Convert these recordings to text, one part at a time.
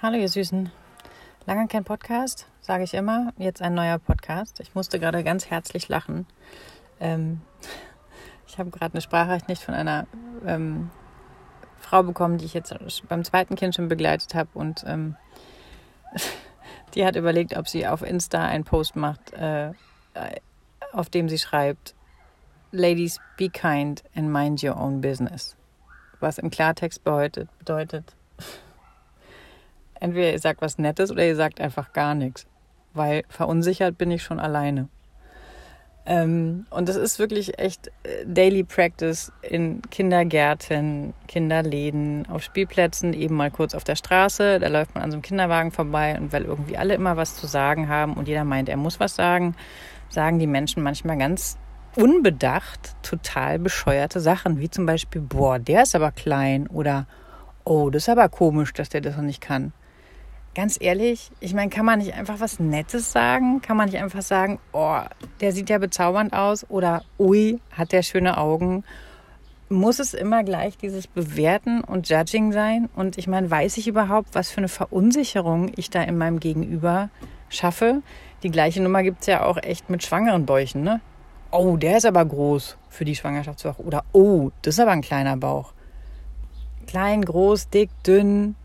Hallo ihr Süßen. Lange kein Podcast, sage ich immer. Jetzt ein neuer Podcast. Ich musste gerade ganz herzlich lachen. Ähm, ich habe gerade eine Sprachnachricht von einer ähm, Frau bekommen, die ich jetzt beim zweiten Kind schon begleitet habe. Und ähm, die hat überlegt, ob sie auf Insta einen Post macht, äh, auf dem sie schreibt, Ladies, be kind and mind your own business. Was im Klartext bedeutet, bedeutet entweder ihr sagt was Nettes oder ihr sagt einfach gar nichts, weil verunsichert bin ich schon alleine. Ähm, und das ist wirklich echt äh, Daily Practice in Kindergärten, Kinderläden, auf Spielplätzen, eben mal kurz auf der Straße. Da läuft man an so einem Kinderwagen vorbei und weil irgendwie alle immer was zu sagen haben und jeder meint, er muss was sagen, sagen die Menschen manchmal ganz unbedacht total bescheuerte Sachen, wie zum Beispiel, boah, der ist aber klein oder oh, das ist aber komisch, dass der das noch nicht kann ganz ehrlich, ich meine, kann man nicht einfach was Nettes sagen? Kann man nicht einfach sagen, oh, der sieht ja bezaubernd aus oder ui, hat der schöne Augen? Muss es immer gleich dieses Bewerten und Judging sein? Und ich meine, weiß ich überhaupt, was für eine Verunsicherung ich da in meinem Gegenüber schaffe? Die gleiche Nummer gibt es ja auch echt mit schwangeren Bäuchen, ne? Oh, der ist aber groß für die Schwangerschaftswoche. Oder oh, das ist aber ein kleiner Bauch. Klein, groß, dick, dünn,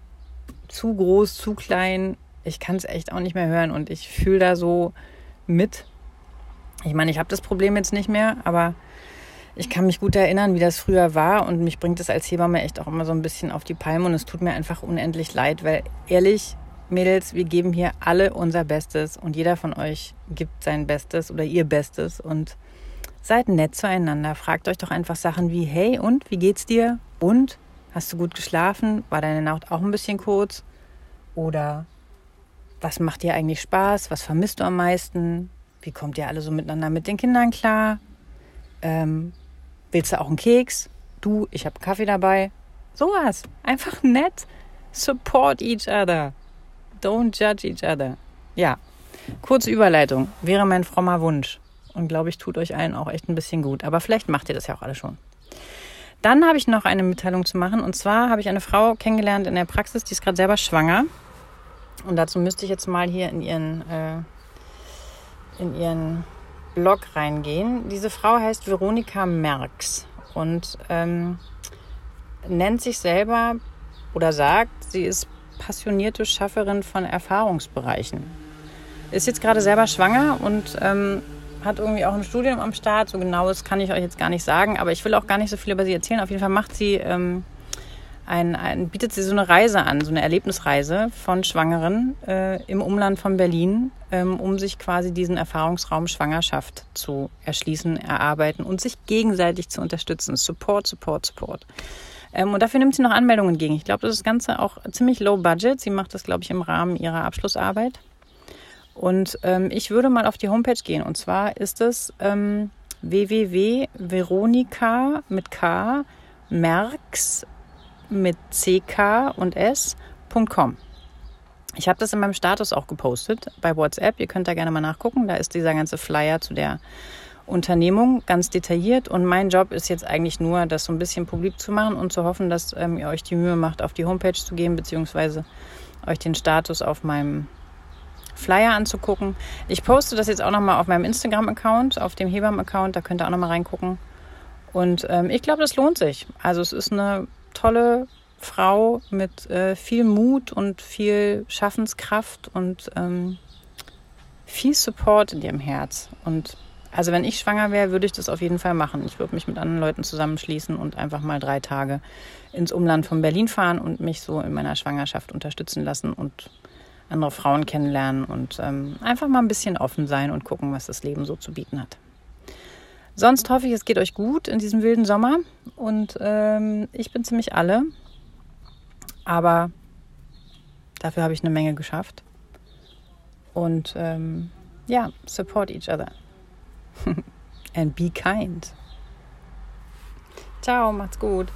zu groß, zu klein. Ich kann es echt auch nicht mehr hören und ich fühle da so mit. Ich meine, ich habe das Problem jetzt nicht mehr, aber ich kann mich gut erinnern, wie das früher war und mich bringt es als Hebamme echt auch immer so ein bisschen auf die Palme und es tut mir einfach unendlich leid, weil ehrlich, Mädels, wir geben hier alle unser Bestes und jeder von euch gibt sein Bestes oder ihr Bestes und seid nett zueinander. Fragt euch doch einfach Sachen wie, hey und, wie geht's dir? Und, Hast du gut geschlafen? War deine Nacht auch ein bisschen kurz? Oder was macht dir eigentlich Spaß? Was vermisst du am meisten? Wie kommt ihr alle so miteinander mit den Kindern klar? Ähm, willst du auch einen Keks? Du, ich habe Kaffee dabei. Sowas. Einfach nett. Support each other. Don't judge each other. Ja. Kurze Überleitung. Wäre mein frommer Wunsch. Und glaube ich, tut euch allen auch echt ein bisschen gut. Aber vielleicht macht ihr das ja auch alle schon. Dann habe ich noch eine Mitteilung zu machen. Und zwar habe ich eine Frau kennengelernt in der Praxis, die ist gerade selber schwanger. Und dazu müsste ich jetzt mal hier in ihren, äh, in ihren Blog reingehen. Diese Frau heißt Veronika Merks und ähm, nennt sich selber oder sagt, sie ist passionierte Schafferin von Erfahrungsbereichen. Ist jetzt gerade selber schwanger und ähm, hat irgendwie auch ein Studium am Start. So genau das kann ich euch jetzt gar nicht sagen, aber ich will auch gar nicht so viel über sie erzählen. Auf jeden Fall macht sie ähm, ein, ein, bietet sie so eine Reise an, so eine Erlebnisreise von Schwangeren äh, im Umland von Berlin, ähm, um sich quasi diesen Erfahrungsraum Schwangerschaft zu erschließen, erarbeiten und sich gegenseitig zu unterstützen. Support, Support, Support. Ähm, und dafür nimmt sie noch Anmeldungen entgegen. Ich glaube, das ist das Ganze auch ziemlich low budget. Sie macht das, glaube ich, im Rahmen ihrer Abschlussarbeit. Und ähm, ich würde mal auf die Homepage gehen. Und zwar ist es ähm, www.veronika mit K, Merks mit CK und S.com. Ich habe das in meinem Status auch gepostet bei WhatsApp. Ihr könnt da gerne mal nachgucken. Da ist dieser ganze Flyer zu der Unternehmung ganz detailliert. Und mein Job ist jetzt eigentlich nur, das so ein bisschen publik zu machen und zu hoffen, dass ähm, ihr euch die Mühe macht, auf die Homepage zu gehen, beziehungsweise euch den Status auf meinem Flyer anzugucken. Ich poste das jetzt auch nochmal auf meinem Instagram-Account, auf dem Hebam-Account, da könnt ihr auch nochmal reingucken. Und ähm, ich glaube, das lohnt sich. Also es ist eine tolle Frau mit äh, viel Mut und viel Schaffenskraft und ähm, viel Support in ihrem Herz. Und also wenn ich schwanger wäre, würde ich das auf jeden Fall machen. Ich würde mich mit anderen Leuten zusammenschließen und einfach mal drei Tage ins Umland von Berlin fahren und mich so in meiner Schwangerschaft unterstützen lassen und andere Frauen kennenlernen und ähm, einfach mal ein bisschen offen sein und gucken, was das Leben so zu bieten hat. Sonst hoffe ich, es geht euch gut in diesem wilden Sommer und ähm, ich bin ziemlich alle, aber dafür habe ich eine Menge geschafft. Und ähm, ja, support each other. And be kind. Ciao, macht's gut.